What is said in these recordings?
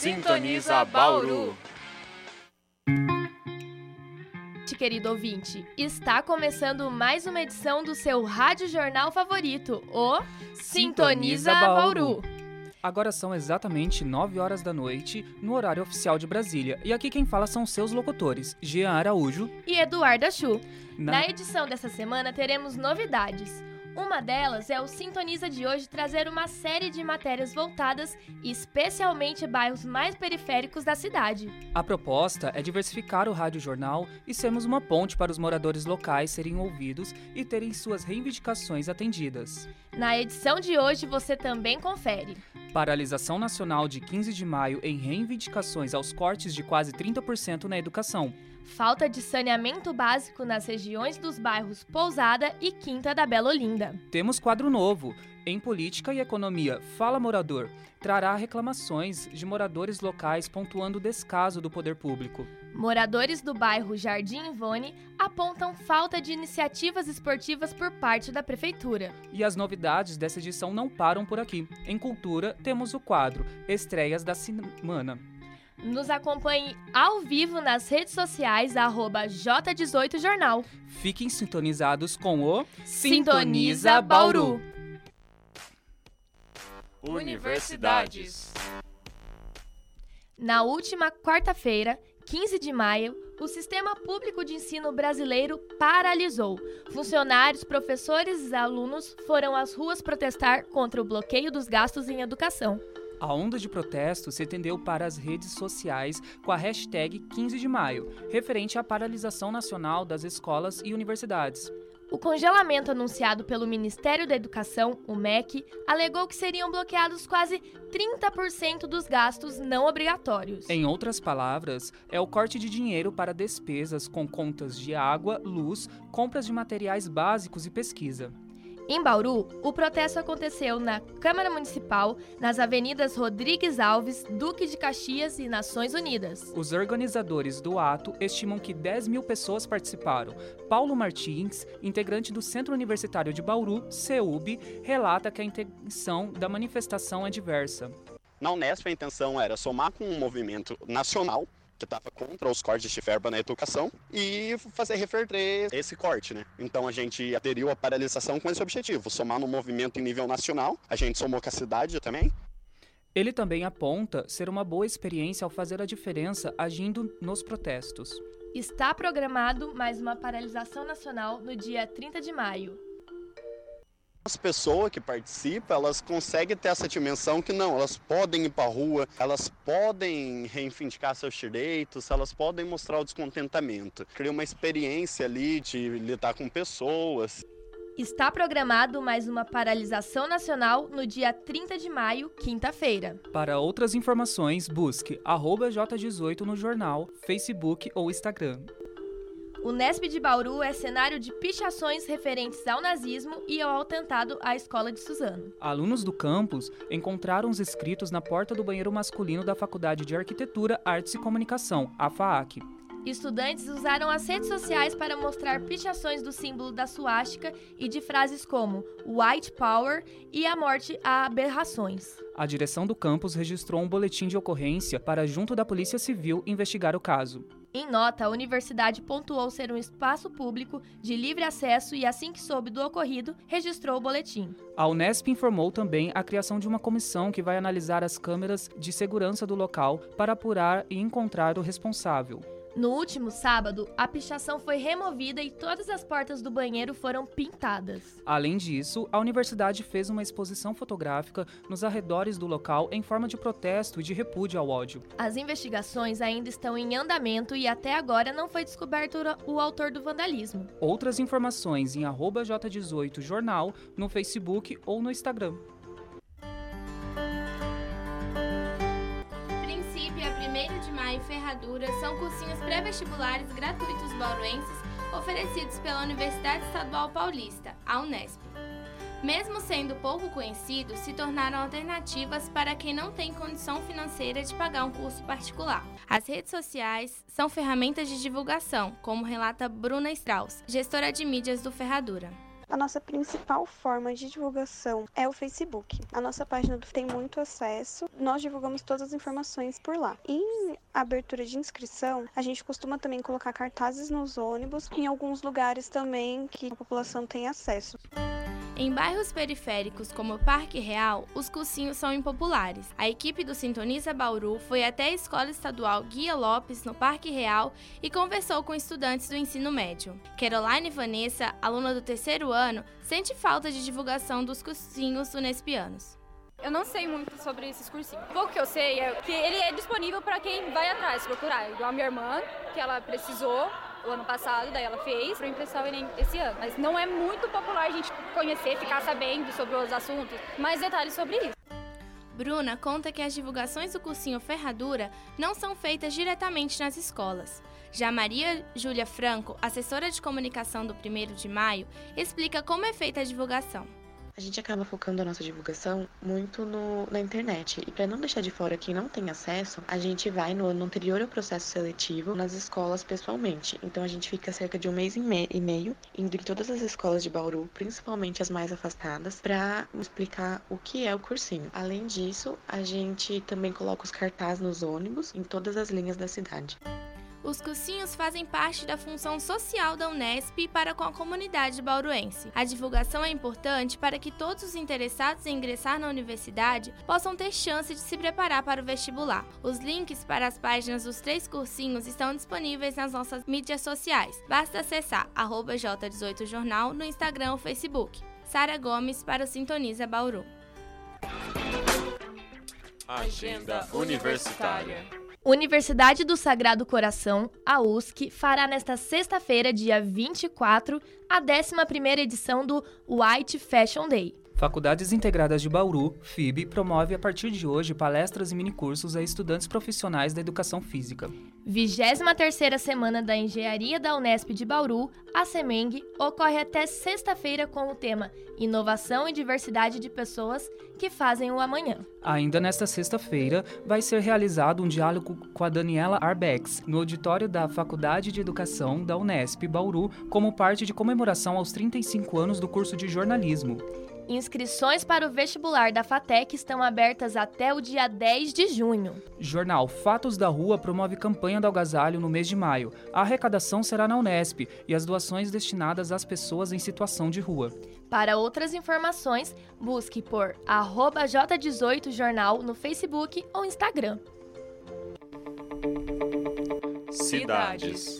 Sintoniza Bauru. Querido ouvinte, está começando mais uma edição do seu rádio jornal favorito, o Sintoniza Bauru. Agora são exatamente 9 horas da noite, no horário oficial de Brasília. E aqui quem fala são seus locutores, Jean Araújo e Eduarda Chu. Na... Na edição dessa semana teremos novidades. Uma delas é o Sintoniza de hoje trazer uma série de matérias voltadas especialmente bairros mais periféricos da cidade. A proposta é diversificar o rádio jornal e sermos uma ponte para os moradores locais serem ouvidos e terem suas reivindicações atendidas. Na edição de hoje você também confere. Paralisação nacional de 15 de maio em reivindicações aos cortes de quase 30% na educação falta de saneamento básico nas regiões dos bairros Pousada e Quinta da Bela Olinda. Temos quadro novo. Em Política e Economia, Fala Morador trará reclamações de moradores locais pontuando o descaso do poder público. Moradores do bairro Jardim Ivone apontam falta de iniciativas esportivas por parte da prefeitura. E as novidades dessa edição não param por aqui. Em Cultura, temos o quadro Estreias da Semana. Nos acompanhe ao vivo nas redes sociais, J18Jornal. Fiquem sintonizados com o Sintoniza Bauru. Universidades. Na última quarta-feira, 15 de maio, o Sistema Público de Ensino Brasileiro paralisou. Funcionários, professores e alunos foram às ruas protestar contra o bloqueio dos gastos em educação. A onda de protesto se estendeu para as redes sociais com a hashtag 15 de maio, referente à paralisação nacional das escolas e universidades. O congelamento anunciado pelo Ministério da Educação, o MEC, alegou que seriam bloqueados quase 30% dos gastos não obrigatórios. Em outras palavras, é o corte de dinheiro para despesas com contas de água, luz, compras de materiais básicos e pesquisa. Em Bauru, o protesto aconteceu na Câmara Municipal, nas avenidas Rodrigues Alves, Duque de Caxias e Nações Unidas. Os organizadores do ato estimam que 10 mil pessoas participaram. Paulo Martins, integrante do Centro Universitário de Bauru, CEUB, relata que a intenção da manifestação é diversa. Na Unesp, a intenção era somar com um movimento nacional que estava contra os cortes de verba na educação e fazer reverter esse corte, né? Então a gente aderiu à paralisação com esse objetivo, somar no movimento em nível nacional. A gente somou com a cidade também. Ele também aponta ser uma boa experiência ao fazer a diferença agindo nos protestos. Está programado mais uma paralisação nacional no dia 30 de maio. As pessoas que participam, elas conseguem ter essa dimensão que não, elas podem ir para a rua, elas podem reivindicar seus direitos, elas podem mostrar o descontentamento. Cria uma experiência ali de lidar com pessoas. Está programado mais uma paralisação nacional no dia 30 de maio, quinta-feira. Para outras informações, busque J18 no jornal, Facebook ou Instagram. O Nesp de Bauru é cenário de pichações referentes ao nazismo e ao atentado à escola de Suzano. Alunos do campus encontraram os escritos na porta do banheiro masculino da Faculdade de Arquitetura, Artes e Comunicação, a FAAC. Estudantes usaram as redes sociais para mostrar pichações do símbolo da suástica e de frases como White Power e a morte a aberrações. A direção do campus registrou um boletim de ocorrência para, junto da Polícia Civil, investigar o caso. Em nota, a universidade pontuou ser um espaço público de livre acesso e, assim que soube do ocorrido, registrou o boletim. A Unesp informou também a criação de uma comissão que vai analisar as câmeras de segurança do local para apurar e encontrar o responsável. No último sábado, a pichação foi removida e todas as portas do banheiro foram pintadas. Além disso, a universidade fez uma exposição fotográfica nos arredores do local em forma de protesto e de repúdio ao ódio. As investigações ainda estão em andamento e até agora não foi descoberto o autor do vandalismo. Outras informações em J18jornal no Facebook ou no Instagram. E Ferradura são cursinhos pré-vestibulares gratuitos bauruenses oferecidos pela Universidade Estadual Paulista, a Unesp. Mesmo sendo pouco conhecidos, se tornaram alternativas para quem não tem condição financeira de pagar um curso particular. As redes sociais são ferramentas de divulgação, como relata Bruna Strauss, gestora de mídias do Ferradura. A nossa principal forma de divulgação é o Facebook. A nossa página tem muito acesso, nós divulgamos todas as informações por lá. Em abertura de inscrição, a gente costuma também colocar cartazes nos ônibus, em alguns lugares também que a população tem acesso. Em bairros periféricos como Parque Real, os cursinhos são impopulares. A equipe do Sintoniza Bauru foi até a Escola Estadual Guia Lopes, no Parque Real, e conversou com estudantes do ensino médio. Caroline Vanessa, aluna do terceiro ano, sente falta de divulgação dos cursinhos unespianos. Eu não sei muito sobre esses cursinhos. O pouco que eu sei é que ele é disponível para quem vai atrás procurar, igual a minha irmã, que ela precisou o ano passado, daí ela fez para impressão Enem esse ano. Mas não é muito popular a gente conhecer, ficar sabendo sobre os assuntos. Mais detalhes sobre isso. Bruna conta que as divulgações do cursinho Ferradura não são feitas diretamente nas escolas. Já Maria Júlia Franco, assessora de comunicação do 1 de maio, explica como é feita a divulgação. A gente acaba focando a nossa divulgação muito no, na internet. E para não deixar de fora quem não tem acesso, a gente vai no ano anterior ao processo seletivo nas escolas pessoalmente. Então a gente fica cerca de um mês e, me e meio indo em todas as escolas de Bauru, principalmente as mais afastadas, para explicar o que é o cursinho. Além disso, a gente também coloca os cartazes nos ônibus em todas as linhas da cidade. Os cursinhos fazem parte da função social da Unesp para com a comunidade bauruense. A divulgação é importante para que todos os interessados em ingressar na universidade possam ter chance de se preparar para o vestibular. Os links para as páginas dos três cursinhos estão disponíveis nas nossas mídias sociais. Basta acessar J18jornal no Instagram ou Facebook. Sara Gomes para o Sintoniza Bauru. Agenda Universitária. Universidade do Sagrado Coração, a USC, fará nesta sexta-feira, dia 24, a 11ª edição do White Fashion Day. Faculdades Integradas de Bauru, FIB, promove a partir de hoje palestras e minicursos a estudantes profissionais da educação física. 23ª Semana da Engenharia da Unesp de Bauru, a SEMENG, ocorre até sexta-feira com o tema Inovação e Diversidade de Pessoas que Fazem o Amanhã. Ainda nesta sexta-feira, vai ser realizado um diálogo com a Daniela Arbex, no auditório da Faculdade de Educação da Unesp Bauru, como parte de comemoração aos 35 anos do curso de jornalismo. Inscrições para o vestibular da FATEC estão abertas até o dia 10 de junho. Jornal Fatos da Rua promove campanha do agasalho no mês de maio. A arrecadação será na Unesp e as doações destinadas às pessoas em situação de rua. Para outras informações, busque por J18jornal no Facebook ou Instagram. Cidades.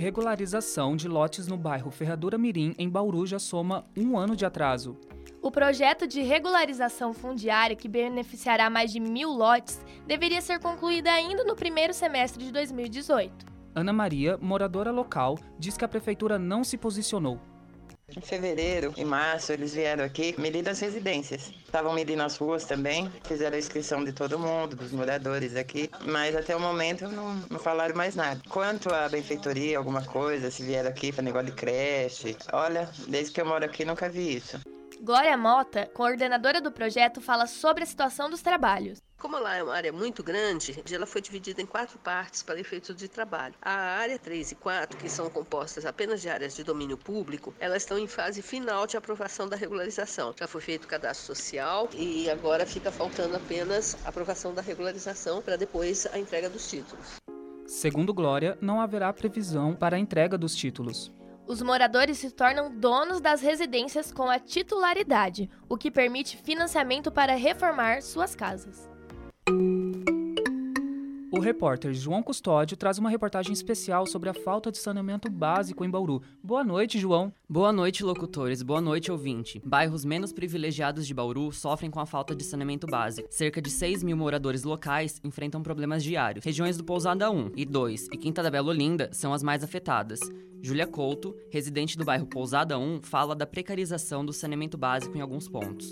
Regularização de lotes no bairro Ferradura Mirim, em Bauru, já soma um ano de atraso. O projeto de regularização fundiária, que beneficiará mais de mil lotes, deveria ser concluído ainda no primeiro semestre de 2018. Ana Maria, moradora local, diz que a prefeitura não se posicionou. Em fevereiro e março eles vieram aqui medir as residências. Estavam medindo as ruas também, fizeram a inscrição de todo mundo, dos moradores aqui, mas até o momento não, não falaram mais nada. Quanto à benfeitoria, alguma coisa, se vieram aqui para negócio de creche, olha, desde que eu moro aqui nunca vi isso. Glória Mota, coordenadora do projeto, fala sobre a situação dos trabalhos. Como lá é uma área muito grande, ela foi dividida em quatro partes para efeitos de trabalho. A área 3 e 4, que são compostas apenas de áreas de domínio público, elas estão em fase final de aprovação da regularização. Já foi feito o cadastro social e agora fica faltando apenas a aprovação da regularização para depois a entrega dos títulos. Segundo Glória, não haverá previsão para a entrega dos títulos. Os moradores se tornam donos das residências com a titularidade, o que permite financiamento para reformar suas casas. O repórter João Custódio traz uma reportagem especial sobre a falta de saneamento básico em Bauru. Boa noite, João. Boa noite, locutores. Boa noite, ouvinte. Bairros menos privilegiados de Bauru sofrem com a falta de saneamento básico. Cerca de 6 mil moradores locais enfrentam problemas diários. Regiões do Pousada 1 e 2 e Quinta da Bela Olinda são as mais afetadas. Júlia Couto, residente do bairro Pousada 1, fala da precarização do saneamento básico em alguns pontos.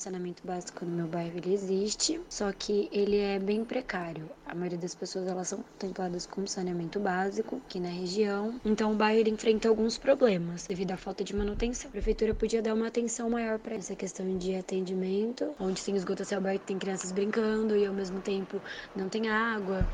Saneamento básico no meu bairro ele existe, só que ele é bem precário. A maioria das pessoas elas são contempladas com saneamento básico aqui na região, então o bairro ele enfrenta alguns problemas devido à falta de manutenção. A prefeitura podia dar uma atenção maior para essa questão de atendimento, onde tem esgoto a céu aberto, tem crianças brincando e ao mesmo tempo não tem água.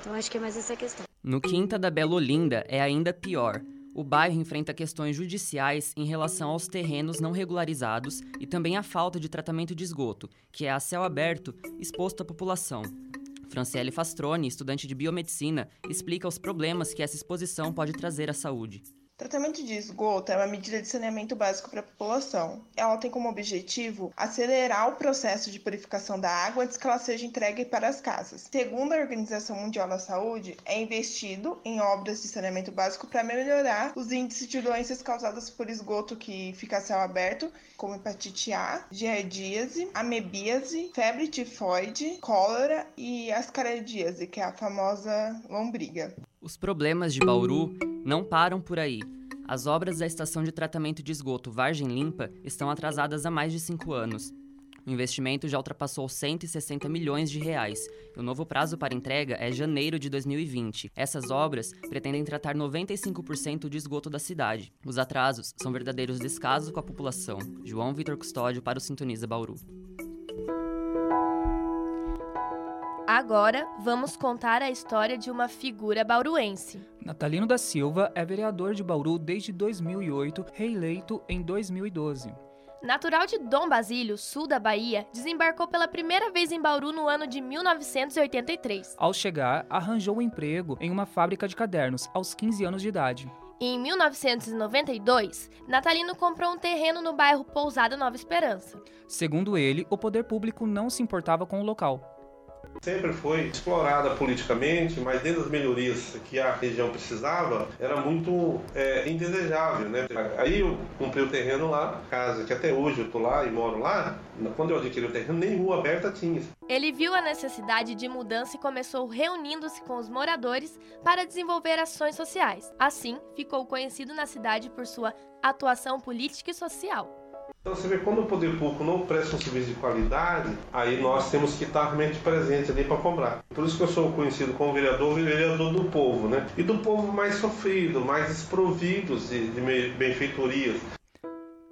Então acho que é mais essa questão. No Quinta da Bela Olinda é ainda pior. O bairro enfrenta questões judiciais em relação aos terrenos não regularizados e também a falta de tratamento de esgoto, que é a céu aberto exposto à população. Franciele Fastroni, estudante de biomedicina, explica os problemas que essa exposição pode trazer à saúde. Tratamento de esgoto é uma medida de saneamento básico para a população. Ela tem como objetivo acelerar o processo de purificação da água antes que ela seja entregue para as casas. Segundo a Organização Mundial da Saúde, é investido em obras de saneamento básico para melhorar os índices de doenças causadas por esgoto que fica a céu aberto, como hepatite A, giardíase, amebíase, febre tifoide, cólera e ascaridíase, que é a famosa lombriga. Os problemas de Bauru não param por aí. As obras da estação de tratamento de esgoto Vargem Limpa estão atrasadas há mais de cinco anos. O investimento já ultrapassou 160 milhões de reais e o novo prazo para entrega é janeiro de 2020. Essas obras pretendem tratar 95% de esgoto da cidade. Os atrasos são verdadeiros descasos com a população. João Vitor Custódio para o Sintoniza Bauru. Agora, vamos contar a história de uma figura bauruense. Natalino da Silva é vereador de Bauru desde 2008, reeleito em 2012. Natural de Dom Basílio, sul da Bahia, desembarcou pela primeira vez em Bauru no ano de 1983. Ao chegar, arranjou um emprego em uma fábrica de cadernos aos 15 anos de idade. Em 1992, Natalino comprou um terreno no bairro Pousada Nova Esperança. Segundo ele, o poder público não se importava com o local. Sempre foi explorada politicamente, mas dentro das melhorias que a região precisava, era muito é, indesejável, né? Aí eu comprei o terreno lá, casa que até hoje eu tô lá e moro lá. Quando eu adquiri o terreno, nem rua aberta tinha. Ele viu a necessidade de mudança e começou reunindo-se com os moradores para desenvolver ações sociais. Assim, ficou conhecido na cidade por sua atuação política e social. Então você vê, quando o poder público não presta um serviço de qualidade, aí nós temos que estar realmente presentes ali para cobrar. Por isso que eu sou conhecido como vereador, vereador do povo, né? E do povo mais sofrido, mais desprovidos de, de benfeitorias.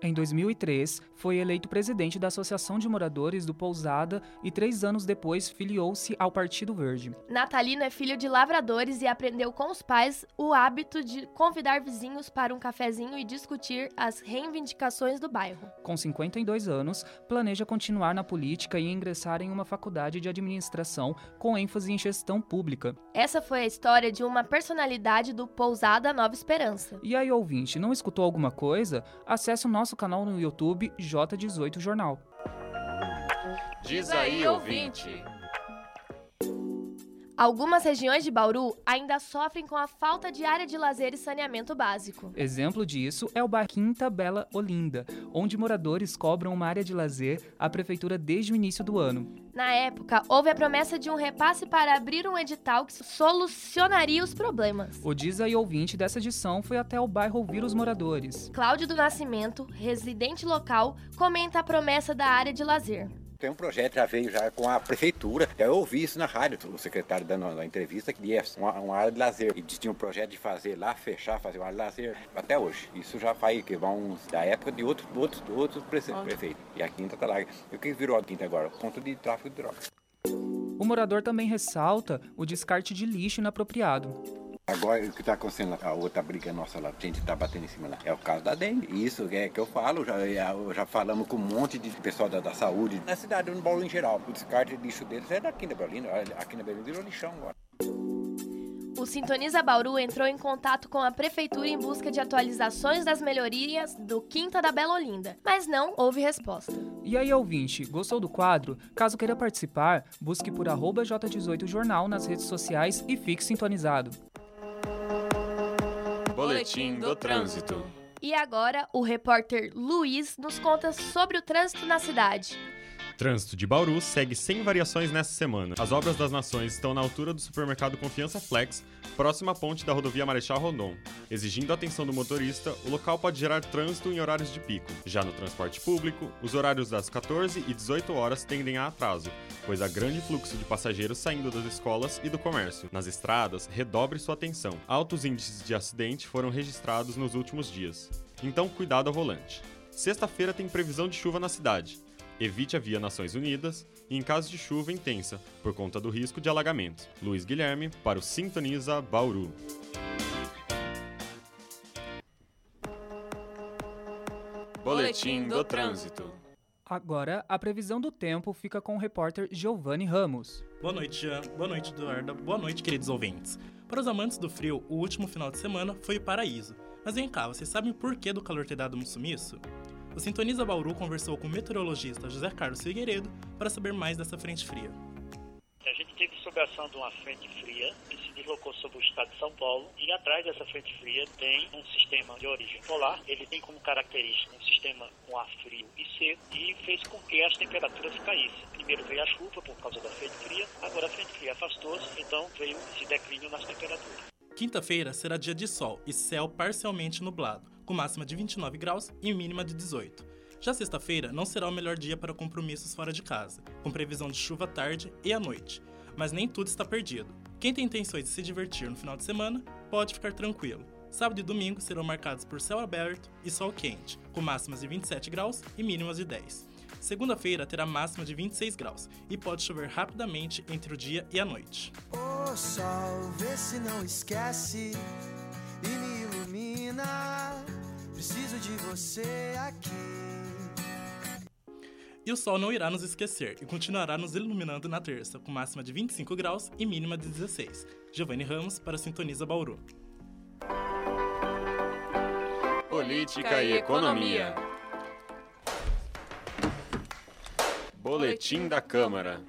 Em 2003, foi eleito presidente da Associação de Moradores do Pousada e três anos depois filiou-se ao Partido Verde. Natalino é filho de lavradores e aprendeu com os pais o hábito de convidar vizinhos para um cafezinho e discutir as reivindicações do bairro. Com 52 anos, planeja continuar na política e ingressar em uma faculdade de administração com ênfase em gestão pública. Essa foi a história de uma personalidade do Pousada Nova Esperança. E aí, ouvinte, não escutou alguma coisa? Acesse o nosso canal no YouTube J18 Jornal. Diz aí, ouvinte. Algumas regiões de Bauru ainda sofrem com a falta de área de lazer e saneamento básico. Exemplo disso é o bairro Quinta Bela Olinda, onde moradores cobram uma área de lazer à prefeitura desde o início do ano. Na época, houve a promessa de um repasse para abrir um edital que solucionaria os problemas. O Diz aí ouvinte dessa edição foi até o bairro ouvir os moradores. Cláudio do Nascimento, residente local, comenta a promessa da área de lazer. Tem um projeto, já veio já com a prefeitura. Eu ouvi isso na rádio, o secretário dando uma entrevista que ia uma, uma área de lazer. E tinha um projeto de fazer lá, fechar, fazer uma área de lazer até hoje. Isso já faz que vão da época de outros outros outros prefeitos. E a quinta tá lá. E o que virou a quinta agora? Ponto de tráfico de drogas. O morador também ressalta o descarte de lixo inapropriado. Agora, o que está acontecendo, a outra briga nossa lá, a gente está batendo em cima lá, é o caso da dengue. Isso é que eu falo, já, já falamos com um monte de pessoal da, da saúde. Na cidade, no Bauru em geral, o descarte de lixo deles é daqui na Berlim, aqui na Berlim virou lixão agora. O Sintoniza Bauru entrou em contato com a prefeitura em busca de atualizações das melhorias do Quinta da Bela Olinda, mas não houve resposta. E aí, ouvinte, gostou do quadro? Caso queira participar, busque por J18jornal nas redes sociais e fique sintonizado. Boletim do Trânsito. E agora, o repórter Luiz nos conta sobre o trânsito na cidade. Trânsito de Bauru segue sem variações nessa semana. As obras das nações estão na altura do supermercado Confiança Flex, próxima à ponte da rodovia Marechal Rondon. Exigindo a atenção do motorista, o local pode gerar trânsito em horários de pico. Já no transporte público, os horários das 14 e 18 horas tendem a atraso, pois há grande fluxo de passageiros saindo das escolas e do comércio. Nas estradas, redobre sua atenção. Altos índices de acidente foram registrados nos últimos dias. Então, cuidado ao volante. Sexta-feira tem previsão de chuva na cidade. Evite a via Nações Unidas e em caso de chuva intensa, por conta do risco de alagamento. Luiz Guilherme, para o Sintoniza Bauru. Boletim do Trânsito. Agora, a previsão do tempo fica com o repórter Giovanni Ramos. Boa noite, Jean. Boa noite, Eduarda. Boa noite, queridos ouvintes. Para os amantes do frio, o último final de semana foi o paraíso. Mas vem cá, vocês sabem por que do calor ter dado um sumiço? O Sintoniza Bauru conversou com o meteorologista José Carlos Figueiredo para saber mais dessa frente fria. A gente teve sob a ação de uma frente fria que se deslocou sobre o estado de São Paulo e atrás dessa frente fria tem um sistema de origem polar. Ele tem como característica um sistema com ar frio e seco e fez com que as temperaturas caíssem. Primeiro veio a chuva por causa da frente fria, agora a frente fria afastou-se, então veio esse declínio nas temperaturas. Quinta-feira será dia de sol e céu parcialmente nublado, com máxima de 29 graus e mínima de 18. Já sexta-feira não será o melhor dia para compromissos fora de casa, com previsão de chuva à tarde e à noite. Mas nem tudo está perdido. Quem tem intenções de se divertir no final de semana pode ficar tranquilo. Sábado e domingo serão marcados por céu aberto e sol quente, com máximas de 27 graus e mínimas de 10. Segunda-feira terá máxima de 26 graus e pode chover rapidamente entre o dia e a noite. Sol, vê se não esquece e me ilumina. De você aqui. E o sol não irá nos esquecer e continuará nos iluminando na terça, com máxima de 25 graus e mínima de 16. Giovanni Ramos para Sintoniza Bauru. Política e Economia. Boletim da Câmara.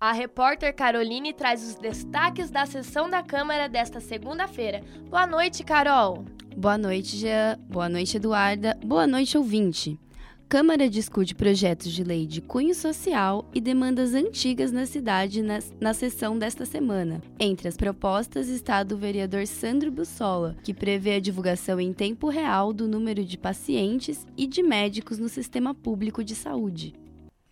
A repórter Caroline traz os destaques da sessão da Câmara desta segunda-feira. Boa noite, Carol. Boa noite, Jean. Boa noite, Eduarda. Boa noite, ouvinte. Câmara discute projetos de lei de cunho social e demandas antigas na cidade na, na sessão desta semana. Entre as propostas está a do vereador Sandro Bussola, que prevê a divulgação em tempo real do número de pacientes e de médicos no sistema público de saúde.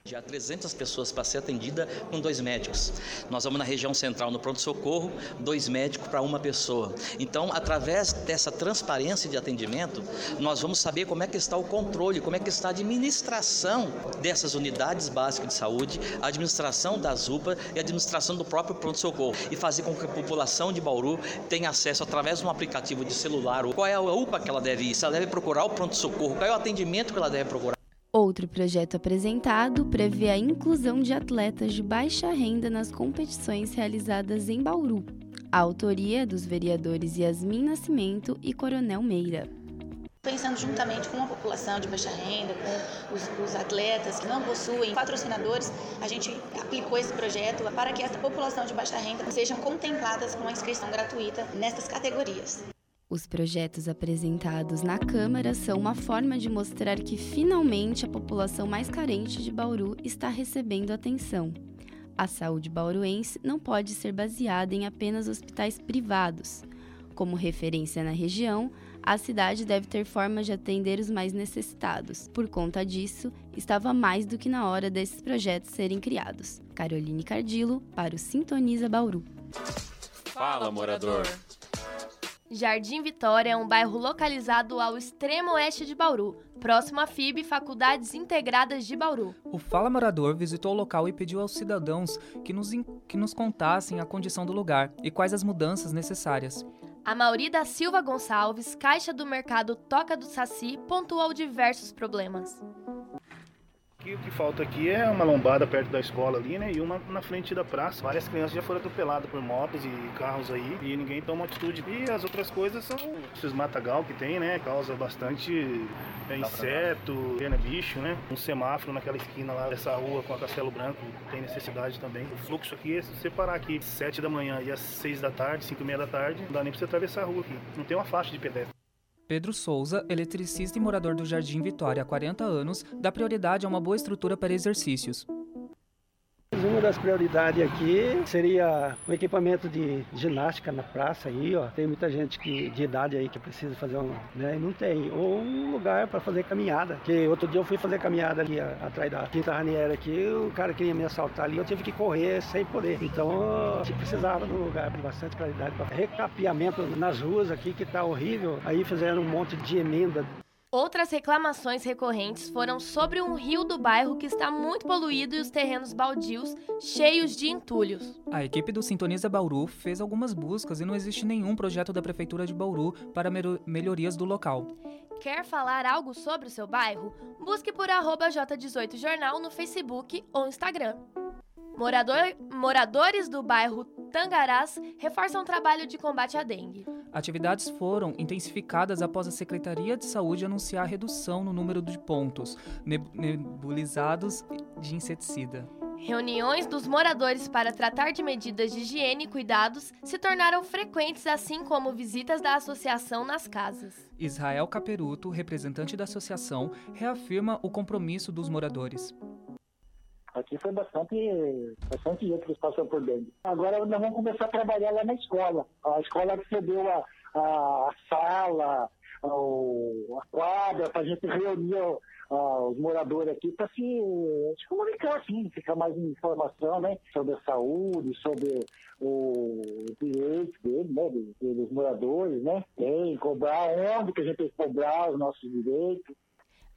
Já 300 pessoas para ser atendida com dois médicos. Nós vamos na região central, no pronto-socorro, dois médicos para uma pessoa. Então, através dessa transparência de atendimento, nós vamos saber como é que está o controle, como é que está a administração dessas unidades básicas de saúde, a administração das UPA e a administração do próprio pronto-socorro. E fazer com que a população de Bauru tenha acesso através de um aplicativo de celular, qual é a UPA que ela deve ir, se ela deve procurar o pronto-socorro, qual é o atendimento que ela deve procurar. Outro projeto apresentado prevê a inclusão de atletas de baixa renda nas competições realizadas em Bauru. A autoria é dos vereadores Yasmin Nascimento e Coronel Meira. Pensando juntamente com a população de baixa renda, com os, os, atletas que não possuem patrocinadores, a gente aplicou esse projeto para que essa população de baixa renda sejam contempladas com a inscrição gratuita nestas categorias. Os projetos apresentados na Câmara são uma forma de mostrar que finalmente a população mais carente de Bauru está recebendo atenção. A saúde bauruense não pode ser baseada em apenas hospitais privados. Como referência na região, a cidade deve ter formas de atender os mais necessitados. Por conta disso, estava mais do que na hora desses projetos serem criados. Caroline Cardilo, para o Sintoniza Bauru. Fala, morador! Jardim Vitória é um bairro localizado ao extremo oeste de Bauru, próximo à FIB Faculdades Integradas de Bauru. O Fala Morador visitou o local e pediu aos cidadãos que nos, que nos contassem a condição do lugar e quais as mudanças necessárias. A Mauri da Silva Gonçalves, caixa do mercado Toca do Saci, pontuou diversos problemas. Aqui, o que falta aqui é uma lombada perto da escola ali, né? E uma na frente da praça. Várias crianças já foram atropeladas por motos e carros aí e ninguém toma atitude. E as outras coisas são esses matagal que tem, né? Causa bastante é, inseto, né? bicho, né? Um semáforo naquela esquina lá dessa rua com a Castelo Branco tem necessidade também. O fluxo aqui é se você parar aqui às 7 da manhã e às 6 da tarde, 5 e meia da tarde, não dá nem pra você atravessar a rua aqui. Não tem uma faixa de pedestre. Pedro Souza, eletricista e morador do Jardim Vitória há 40 anos, dá prioridade a uma boa estrutura para exercícios. Uma das prioridades aqui seria o equipamento de ginástica na praça aí, ó. Tem muita gente que, de idade aí que precisa fazer um, né? E não tem. Ou um lugar para fazer caminhada. Que outro dia eu fui fazer caminhada ali a, atrás da Quinta Raniera aqui, o cara queria me assaltar ali, eu tive que correr sem poder. Então gente precisava de um lugar de bastante qualidade para recapeamento nas ruas aqui que tá horrível. Aí fizeram um monte de emenda Outras reclamações recorrentes foram sobre um rio do bairro que está muito poluído e os terrenos baldios cheios de entulhos. A equipe do Sintoniza Bauru fez algumas buscas e não existe nenhum projeto da Prefeitura de Bauru para melhorias do local. Quer falar algo sobre o seu bairro? Busque por J18jornal no Facebook ou Instagram. Morador, moradores do bairro Tangarás reforçam o trabalho de combate à dengue. Atividades foram intensificadas após a Secretaria de Saúde anunciar a redução no número de pontos nebulizados de inseticida. Reuniões dos moradores para tratar de medidas de higiene e cuidados se tornaram frequentes, assim como visitas da associação nas casas. Israel Caperuto, representante da associação, reafirma o compromisso dos moradores. Aqui foi bastante, bastante gente que passou por dentro. Agora nós vamos começar a trabalhar lá na escola. A escola recebeu a, a, a sala, a, a quadra, para a gente reunir os moradores aqui para se, se, comunicar, assim, ficar mais informação né, sobre a saúde, sobre o direito dele, né, dos moradores, né? Tem, cobrar onde que a gente tem que cobrar os nossos direitos.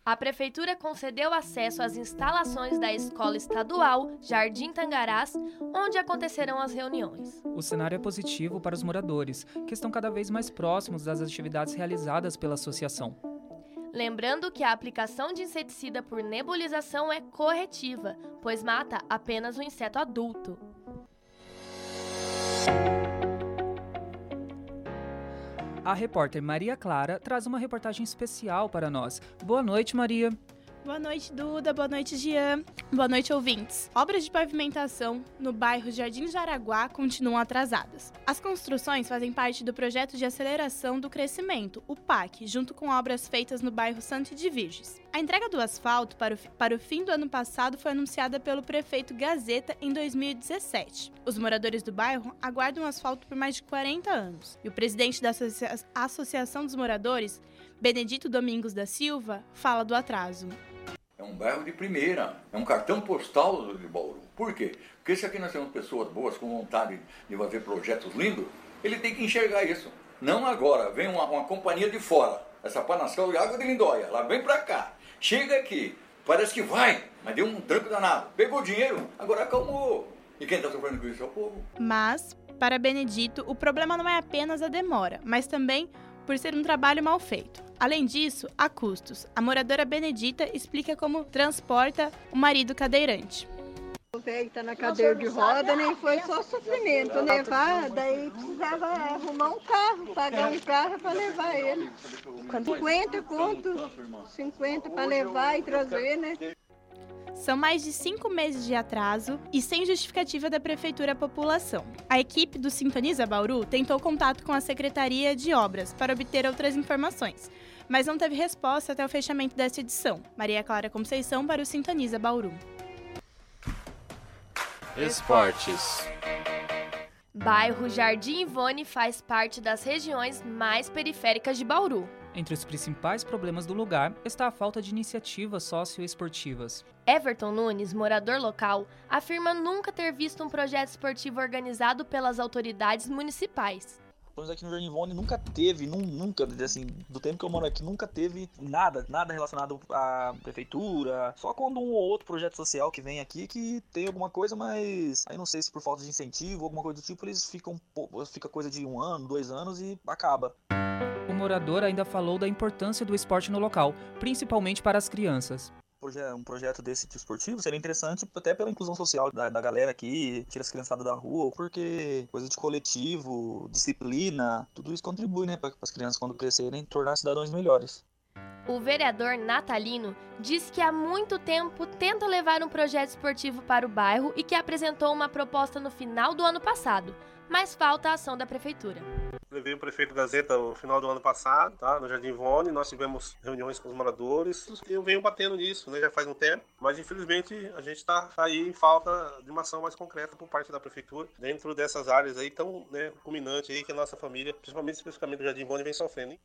A Prefeitura concedeu acesso às instalações da Escola Estadual Jardim Tangarás, onde acontecerão as reuniões. O cenário é positivo para os moradores, que estão cada vez mais próximos das atividades realizadas pela associação. Lembrando que a aplicação de inseticida por nebulização é corretiva, pois mata apenas o inseto adulto. A repórter Maria Clara traz uma reportagem especial para nós. Boa noite, Maria. Boa noite, Duda. Boa noite, Gian. Boa noite, ouvintes. Obras de pavimentação no bairro Jardim Jaraguá continuam atrasadas. As construções fazem parte do projeto de aceleração do crescimento, o PAC, junto com obras feitas no bairro Santo de Virges. A entrega do asfalto para o, para o fim do ano passado foi anunciada pelo prefeito Gazeta em 2017. Os moradores do bairro aguardam o asfalto por mais de 40 anos. E o presidente da Associa Associação dos Moradores, Benedito Domingos da Silva, fala do atraso. É um bairro de primeira, é um cartão postal de Bauru. Por quê? Porque se aqui nós temos pessoas boas com vontade de fazer projetos lindos, ele tem que enxergar isso. Não agora, vem uma, uma companhia de fora, essa Panascal de Água de Lindóia, ela vem pra cá, chega aqui, parece que vai, mas deu um tranco danado, pegou dinheiro, agora acalmou. E quem está sofrendo com isso é o povo. Mas, para Benedito, o problema não é apenas a demora, mas também por ser um trabalho mal feito. Além disso, há custos. A moradora Benedita explica como transporta o marido cadeirante. O velho tá na cadeira de roda, nem foi só sofrimento levar, daí precisava arrumar um carro, pagar um carro para levar ele. 50 conto, 50 para levar e trazer, né? São mais de cinco meses de atraso e sem justificativa da Prefeitura à população. A equipe do Sintoniza Bauru tentou contato com a Secretaria de Obras para obter outras informações, mas não teve resposta até o fechamento desta edição. Maria Clara Conceição para o Sintoniza Bauru. Esportes. Bairro Jardim Ivone faz parte das regiões mais periféricas de Bauru. Entre os principais problemas do lugar está a falta de iniciativas socioesportivas. Everton Nunes, morador local, afirma nunca ter visto um projeto esportivo organizado pelas autoridades municipais. Pelo aqui no Jardim Ivone nunca teve, nunca, assim, do tempo que eu moro aqui, nunca teve nada, nada relacionado à prefeitura. Só quando um ou outro projeto social que vem aqui que tem alguma coisa, mas aí não sei se por falta de incentivo, alguma coisa do tipo, eles ficam, fica coisa de um ano, dois anos e acaba morador ainda falou da importância do esporte no local, principalmente para as crianças um projeto desse tipo esportivo seria interessante até pela inclusão social da, da galera aqui, tira as criançadas da rua, porque coisa de coletivo, disciplina, tudo isso contribui, né, para as crianças quando crescerem tornar cidadãos melhores. O vereador Natalino disse que há muito tempo tenta levar um projeto esportivo para o bairro e que apresentou uma proposta no final do ano passado, mas falta a ação da prefeitura. Levei o prefeito Gazeta no final do ano passado, tá? No Jardim Vone, nós tivemos reuniões com os moradores. Eu venho batendo nisso, né? Já faz um tempo, mas infelizmente a gente está tá aí em falta de uma ação mais concreta por parte da prefeitura dentro dessas áreas aí tão, né, culminante aí que a nossa família, principalmente especificamente Jardim Vone, vem sofrendo. Hein?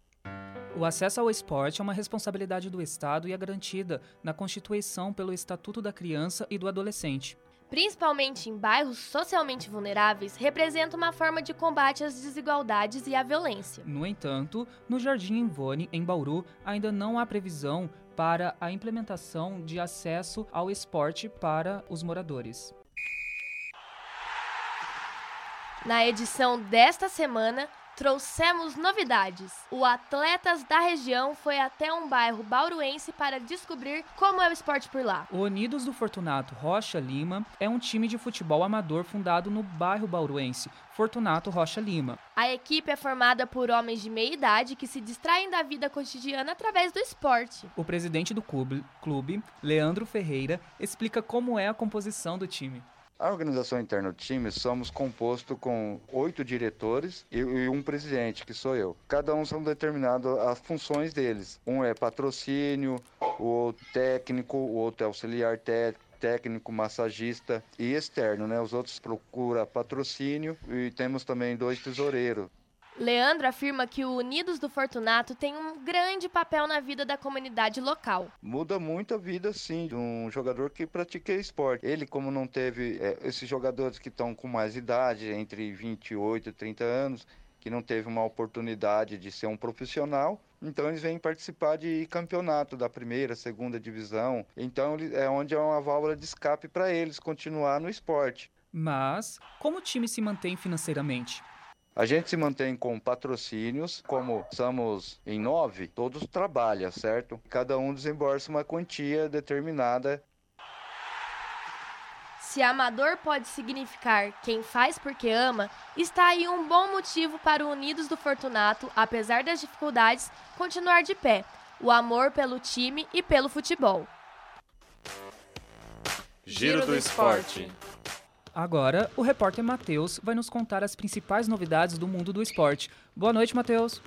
O acesso ao esporte é uma responsabilidade do Estado e é garantida na Constituição pelo Estatuto da Criança e do Adolescente. Principalmente em bairros socialmente vulneráveis, representa uma forma de combate às desigualdades e à violência. No entanto, no Jardim Ivone, em Bauru, ainda não há previsão para a implementação de acesso ao esporte para os moradores. Na edição desta semana, trouxemos novidades. O Atletas da região foi até um bairro bauruense para descobrir como é o esporte por lá. O Unidos do Fortunato Rocha Lima é um time de futebol amador fundado no bairro bauruense, Fortunato Rocha Lima. A equipe é formada por homens de meia idade que se distraem da vida cotidiana através do esporte. O presidente do clube, clube Leandro Ferreira, explica como é a composição do time. A organização interna do time somos composto com oito diretores e, e, um presidente, que sou eu. Cada um são determinadas as funções deles. Um é patrocínio, o outro técnico, o outro é auxiliar técnico técnico, massagista e externo, né? Os outros procura patrocínio e temos também dois tesoureiros. Leandro afirma que o Unidos do Fortunato tem um grande papel na vida da comunidade local. Muda muito a vida, sim, de um jogador que pratica esporte. Ele, como não teve é, esses jogadores que estão com mais idade, entre 28 e 30 anos, que não teve uma oportunidade de ser um profissional, então eles vêm participar de campeonato da primeira, segunda divisão. Então é onde é uma válvula de escape para eles continuar no esporte. Mas como o time se mantém financeiramente? A gente se mantém com patrocínios, como somos em nove, todos trabalham, certo? Cada um desembolsa uma quantia determinada. Se amador pode significar quem faz porque ama, está aí um bom motivo para o Unidos do Fortunato, apesar das dificuldades, continuar de pé. O amor pelo time e pelo futebol. Giro do esporte. Agora, o repórter Matheus vai nos contar as principais novidades do mundo do esporte. Boa noite, Matheus.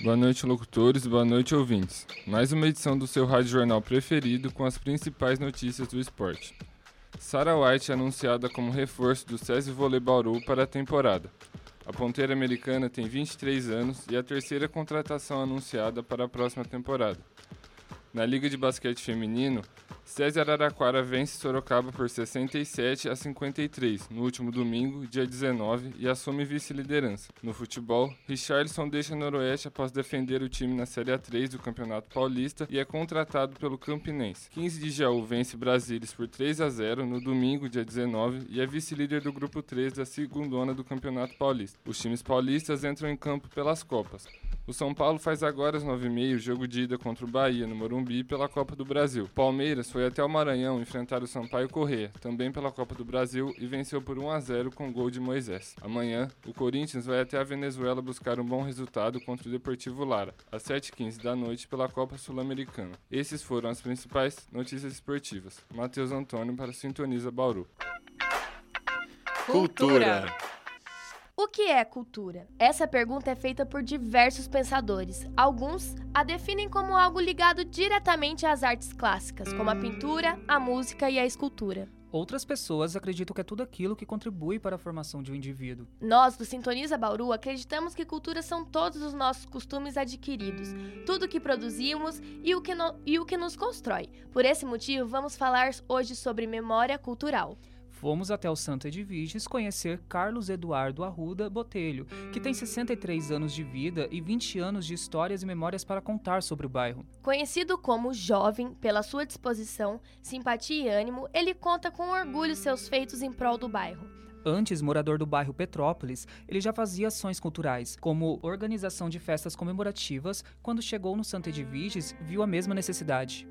Boa noite, locutores. Boa noite, ouvintes. Mais uma edição do seu rádio jornal preferido com as principais notícias do esporte. Sarah White é anunciada como reforço do SESI Volley Bauru para a temporada. A ponteira americana tem 23 anos e é a terceira contratação anunciada para a próxima temporada. Na Liga de Basquete Feminino, César Araraquara vence Sorocaba por 67 a 53 no último domingo, dia 19, e assume vice-liderança. No futebol, Richarlison deixa Noroeste após defender o time na Série A3 do Campeonato Paulista e é contratado pelo Campinense. 15 de Jaú vence Brasilis por 3 a 0 no domingo, dia 19, e é vice-líder do grupo 3 da segundona do Campeonato Paulista. Os times paulistas entram em campo pelas Copas. O São Paulo faz agora às 9h30 o jogo de ida contra o Bahia no Morumbi pela Copa do Brasil. Palmeiras foi até o Maranhão enfrentar o Sampaio Corrêa, também pela Copa do Brasil, e venceu por 1 a 0 com gol de Moisés. Amanhã, o Corinthians vai até a Venezuela buscar um bom resultado contra o Deportivo Lara, às 7h15 da noite pela Copa Sul-Americana. Esses foram as principais notícias esportivas. Matheus Antônio para Sintoniza Bauru. Cultura. O que é cultura? Essa pergunta é feita por diversos pensadores. Alguns a definem como algo ligado diretamente às artes clássicas, como a pintura, a música e a escultura. Outras pessoas acreditam que é tudo aquilo que contribui para a formação de um indivíduo. Nós, do Sintoniza Bauru, acreditamos que cultura são todos os nossos costumes adquiridos, tudo o que produzimos e o que, no, e o que nos constrói. Por esse motivo, vamos falar hoje sobre memória cultural. Fomos até o Santa Edviges conhecer Carlos Eduardo Arruda Botelho, que tem 63 anos de vida e 20 anos de histórias e memórias para contar sobre o bairro. Conhecido como jovem pela sua disposição, simpatia e ânimo, ele conta com orgulho seus feitos em prol do bairro. Antes morador do bairro Petrópolis, ele já fazia ações culturais, como organização de festas comemorativas. Quando chegou no Santa Edviges, viu a mesma necessidade.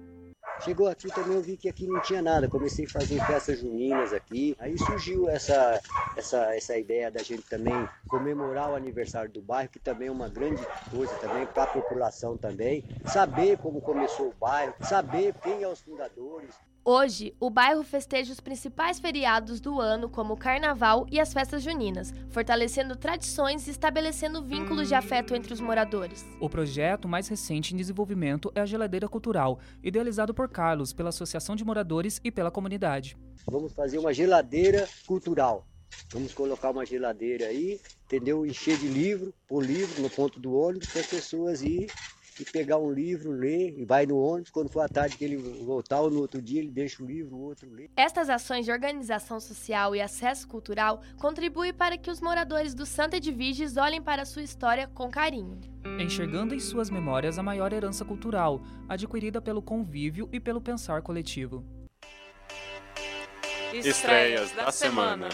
Chegou aqui também eu vi que aqui não tinha nada, comecei a fazer festas juninas aqui. Aí surgiu essa, essa, essa ideia da gente também comemorar o aniversário do bairro, que também é uma grande coisa também para a população também. Saber como começou o bairro, saber quem são os fundadores. Hoje, o bairro festeja os principais feriados do ano, como o Carnaval e as festas juninas, fortalecendo tradições e estabelecendo vínculos de afeto entre os moradores. O projeto mais recente em desenvolvimento é a Geladeira Cultural, idealizado por Carlos, pela Associação de Moradores e pela comunidade. Vamos fazer uma geladeira cultural. Vamos colocar uma geladeira aí, entendeu? Encher de livro, por livro no ponto do ônibus para as pessoas ir e pegar um livro, ler, e vai no ônibus, quando for à tarde que ele voltar, ou no outro dia ele deixa o livro, o outro lê. Estas ações de organização social e acesso cultural contribuem para que os moradores do Santa Edviges olhem para sua história com carinho. Enxergando em suas memórias a maior herança cultural, adquirida pelo convívio e pelo pensar coletivo. Estreias da semana.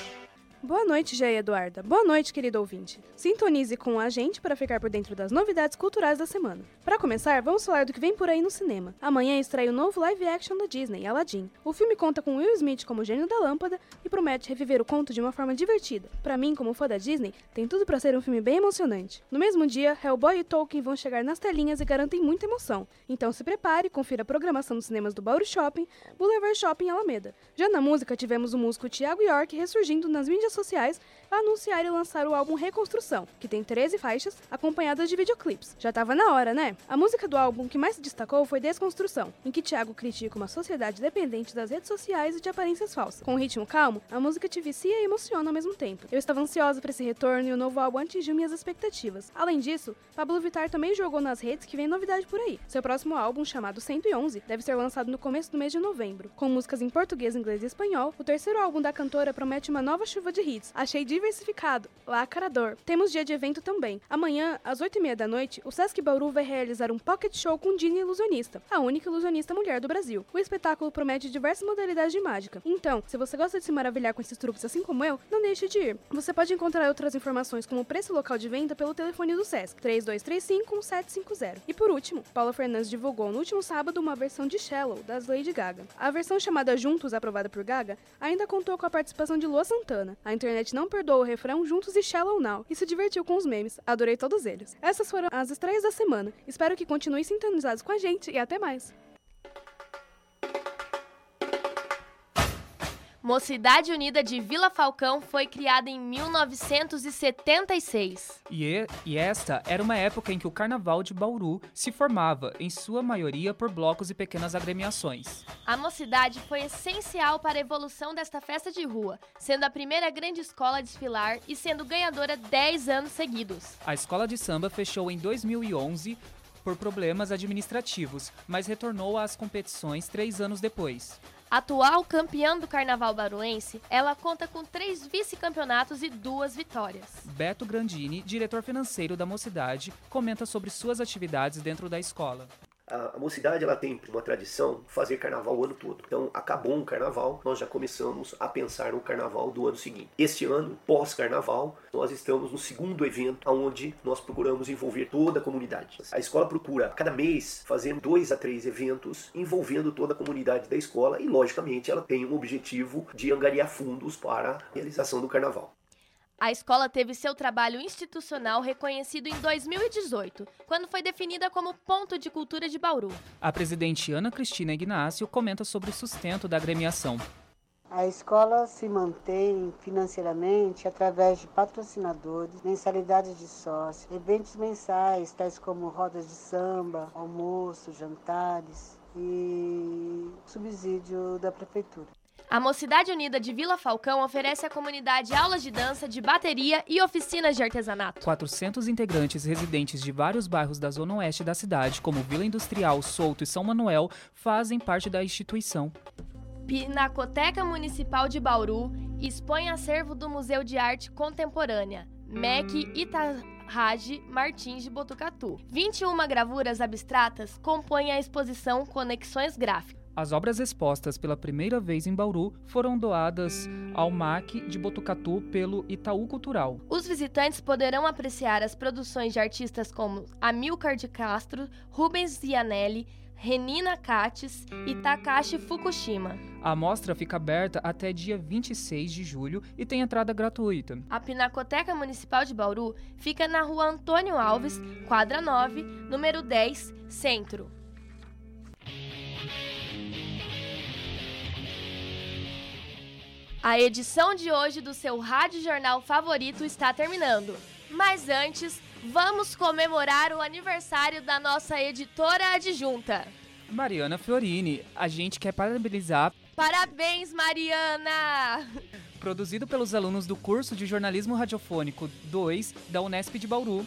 Boa noite, Jé Eduarda. Boa noite, querido ouvinte. Sintonize com a gente para ficar por dentro das novidades culturais da semana. Para começar, vamos falar do que vem por aí no cinema. Amanhã estreia o novo live action da Disney, Aladdin. O filme conta com Will Smith como gênio da lâmpada e promete reviver o conto de uma forma divertida. Para mim, como fã da Disney, tem tudo para ser um filme bem emocionante. No mesmo dia, Hellboy e Tolkien vão chegar nas telinhas e garantem muita emoção. Então se prepare confira a programação dos cinemas do Bauru Shopping, Boulevard Shopping e Alameda. Já na música, tivemos o músico Thiago York ressurgindo nas mídias sociais anunciar e lançar o álbum Reconstrução, que tem 13 faixas, acompanhadas de videoclipes. Já tava na hora, né? A música do álbum que mais se destacou foi Desconstrução, em que Thiago critica uma sociedade dependente das redes sociais e de aparências falsas. Com um ritmo calmo, a música te vicia e emociona ao mesmo tempo. Eu estava ansiosa para esse retorno e o novo álbum atingiu minhas expectativas. Além disso, Pablo Vittar também jogou nas redes que vem novidade por aí. Seu próximo álbum, chamado 111, deve ser lançado no começo do mês de novembro. Com músicas em português, inglês e espanhol, o terceiro álbum da cantora promete uma nova chuva de hits. Achei diversificado, lacrador. Temos dia de evento também. Amanhã, às 8h30 da noite, o Sesc Bauru vai realizar um pocket show com Dini Ilusionista, a única ilusionista mulher do Brasil. O espetáculo promete diversas modalidades de mágica. Então, se você gosta de se maravilhar com esses truques assim como eu, não deixe de ir. Você pode encontrar outras informações como o preço local de venda pelo telefone do Sesc, 3235-1750. E por último, Paula Fernandes divulgou no último sábado uma versão de Shallow, das Lady Gaga. A versão chamada Juntos, aprovada por Gaga, ainda contou com a participação de Lua Santana. A internet não perdoou o refrão Juntos e Shallow Now e se divertiu com os memes. Adorei todos eles. Essas foram as estreias da semana. Espero que continuem sintonizados com a gente e até mais. Mocidade Unida de Vila Falcão foi criada em 1976. E, e esta era uma época em que o Carnaval de Bauru se formava, em sua maioria por blocos e pequenas agremiações. A mocidade foi essencial para a evolução desta festa de rua, sendo a primeira grande escola a desfilar e sendo ganhadora 10 anos seguidos. A escola de samba fechou em 2011 por problemas administrativos, mas retornou às competições três anos depois. Atual campeã do Carnaval Baruense, ela conta com três vice-campeonatos e duas vitórias. Beto Grandini, diretor financeiro da Mocidade, comenta sobre suas atividades dentro da escola. A, mocidade ela tem uma tradição fazer carnaval o ano todo. Então, acabou um carnaval, nós já começamos a pensar no carnaval do ano seguinte. Este ano, pós-carnaval, nós estamos no segundo evento, onde nós procuramos envolver toda a comunidade. A escola procura, cada mês, fazer dois a três eventos envolvendo toda a comunidade da escola e, logicamente, ela tem um objetivo de angariar fundos para a realização do carnaval. A escola teve seu trabalho institucional reconhecido em 2018, quando foi definida como ponto de cultura de Bauru. A presidente Ana Cristina Ignácio comenta sobre o sustento da agremiação. A escola se mantém financeiramente através de patrocinadores, mensalidades de sócios, eventos mensais, tais como rodas de samba, almoço, jantares e subsídio da prefeitura. A Mocidade Unida de Vila Falcão oferece à comunidade aulas de dança, de bateria e oficinas de artesanato. 400 integrantes residentes de vários bairros da zona oeste da cidade, como Vila Industrial, Souto e São Manuel, fazem parte da instituição. Pinacoteca Municipal de Bauru expõe acervo do Museu de Arte Contemporânea, MEC Itarraji Martins de Botucatu. 21 gravuras abstratas compõem a exposição Conexões Gráficas. As obras expostas pela primeira vez em Bauru foram doadas ao MAC de Botucatu pelo Itaú Cultural. Os visitantes poderão apreciar as produções de artistas como Amilcar de Castro, Rubens Zianelli, Renina Cates e Takashi Fukushima. A mostra fica aberta até dia 26 de julho e tem entrada gratuita. A Pinacoteca Municipal de Bauru fica na rua Antônio Alves, quadra 9, número 10, Centro. A edição de hoje do seu rádio jornal favorito está terminando. Mas antes, vamos comemorar o aniversário da nossa editora adjunta. Mariana Fiorini, a gente quer parabenizar. Parabéns, Mariana! Produzido pelos alunos do curso de jornalismo radiofônico 2 da Unesp de Bauru.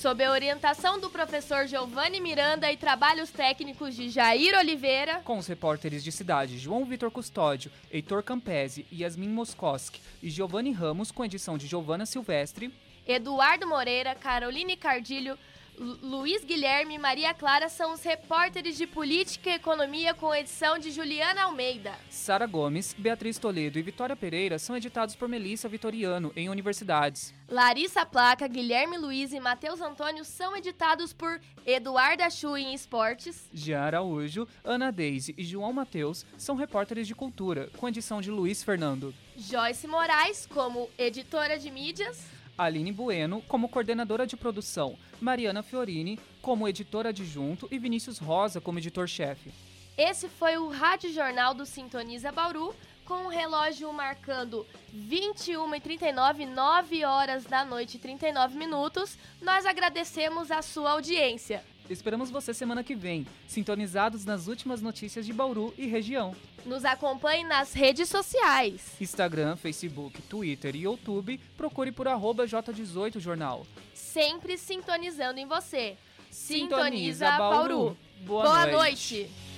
Sob a orientação do professor Giovanni Miranda e trabalhos técnicos de Jair Oliveira, Com os repórteres de cidade João Vitor Custódio, Heitor Campese, Yasmin Moskoski e Giovanni Ramos, com edição de Giovana Silvestre, Eduardo Moreira, Caroline Cardilho, Luiz Guilherme e Maria Clara são os repórteres de política e economia com edição de Juliana Almeida. Sara Gomes, Beatriz Toledo e Vitória Pereira são editados por Melissa Vitoriano em universidades. Larissa Placa, Guilherme Luiz e Matheus Antônio são editados por Eduarda Chu em Esportes. Jean Araújo, Ana Deise e João Mateus são repórteres de cultura, com edição de Luiz Fernando. Joyce Moraes, como editora de mídias. Aline Bueno, como coordenadora de produção, Mariana Fiorini, como editora adjunto e Vinícius Rosa, como editor-chefe. Esse foi o Rádio Jornal do Sintoniza Bauru, com o relógio marcando 21h39, 9 horas da noite e 39 minutos. Nós agradecemos a sua audiência. Esperamos você semana que vem, sintonizados nas últimas notícias de Bauru e região. Nos acompanhe nas redes sociais. Instagram, Facebook, Twitter e YouTube, procure por arroba J18jornal. Sempre sintonizando em você. Sintoniza Bauru. Boa Boa noite. noite.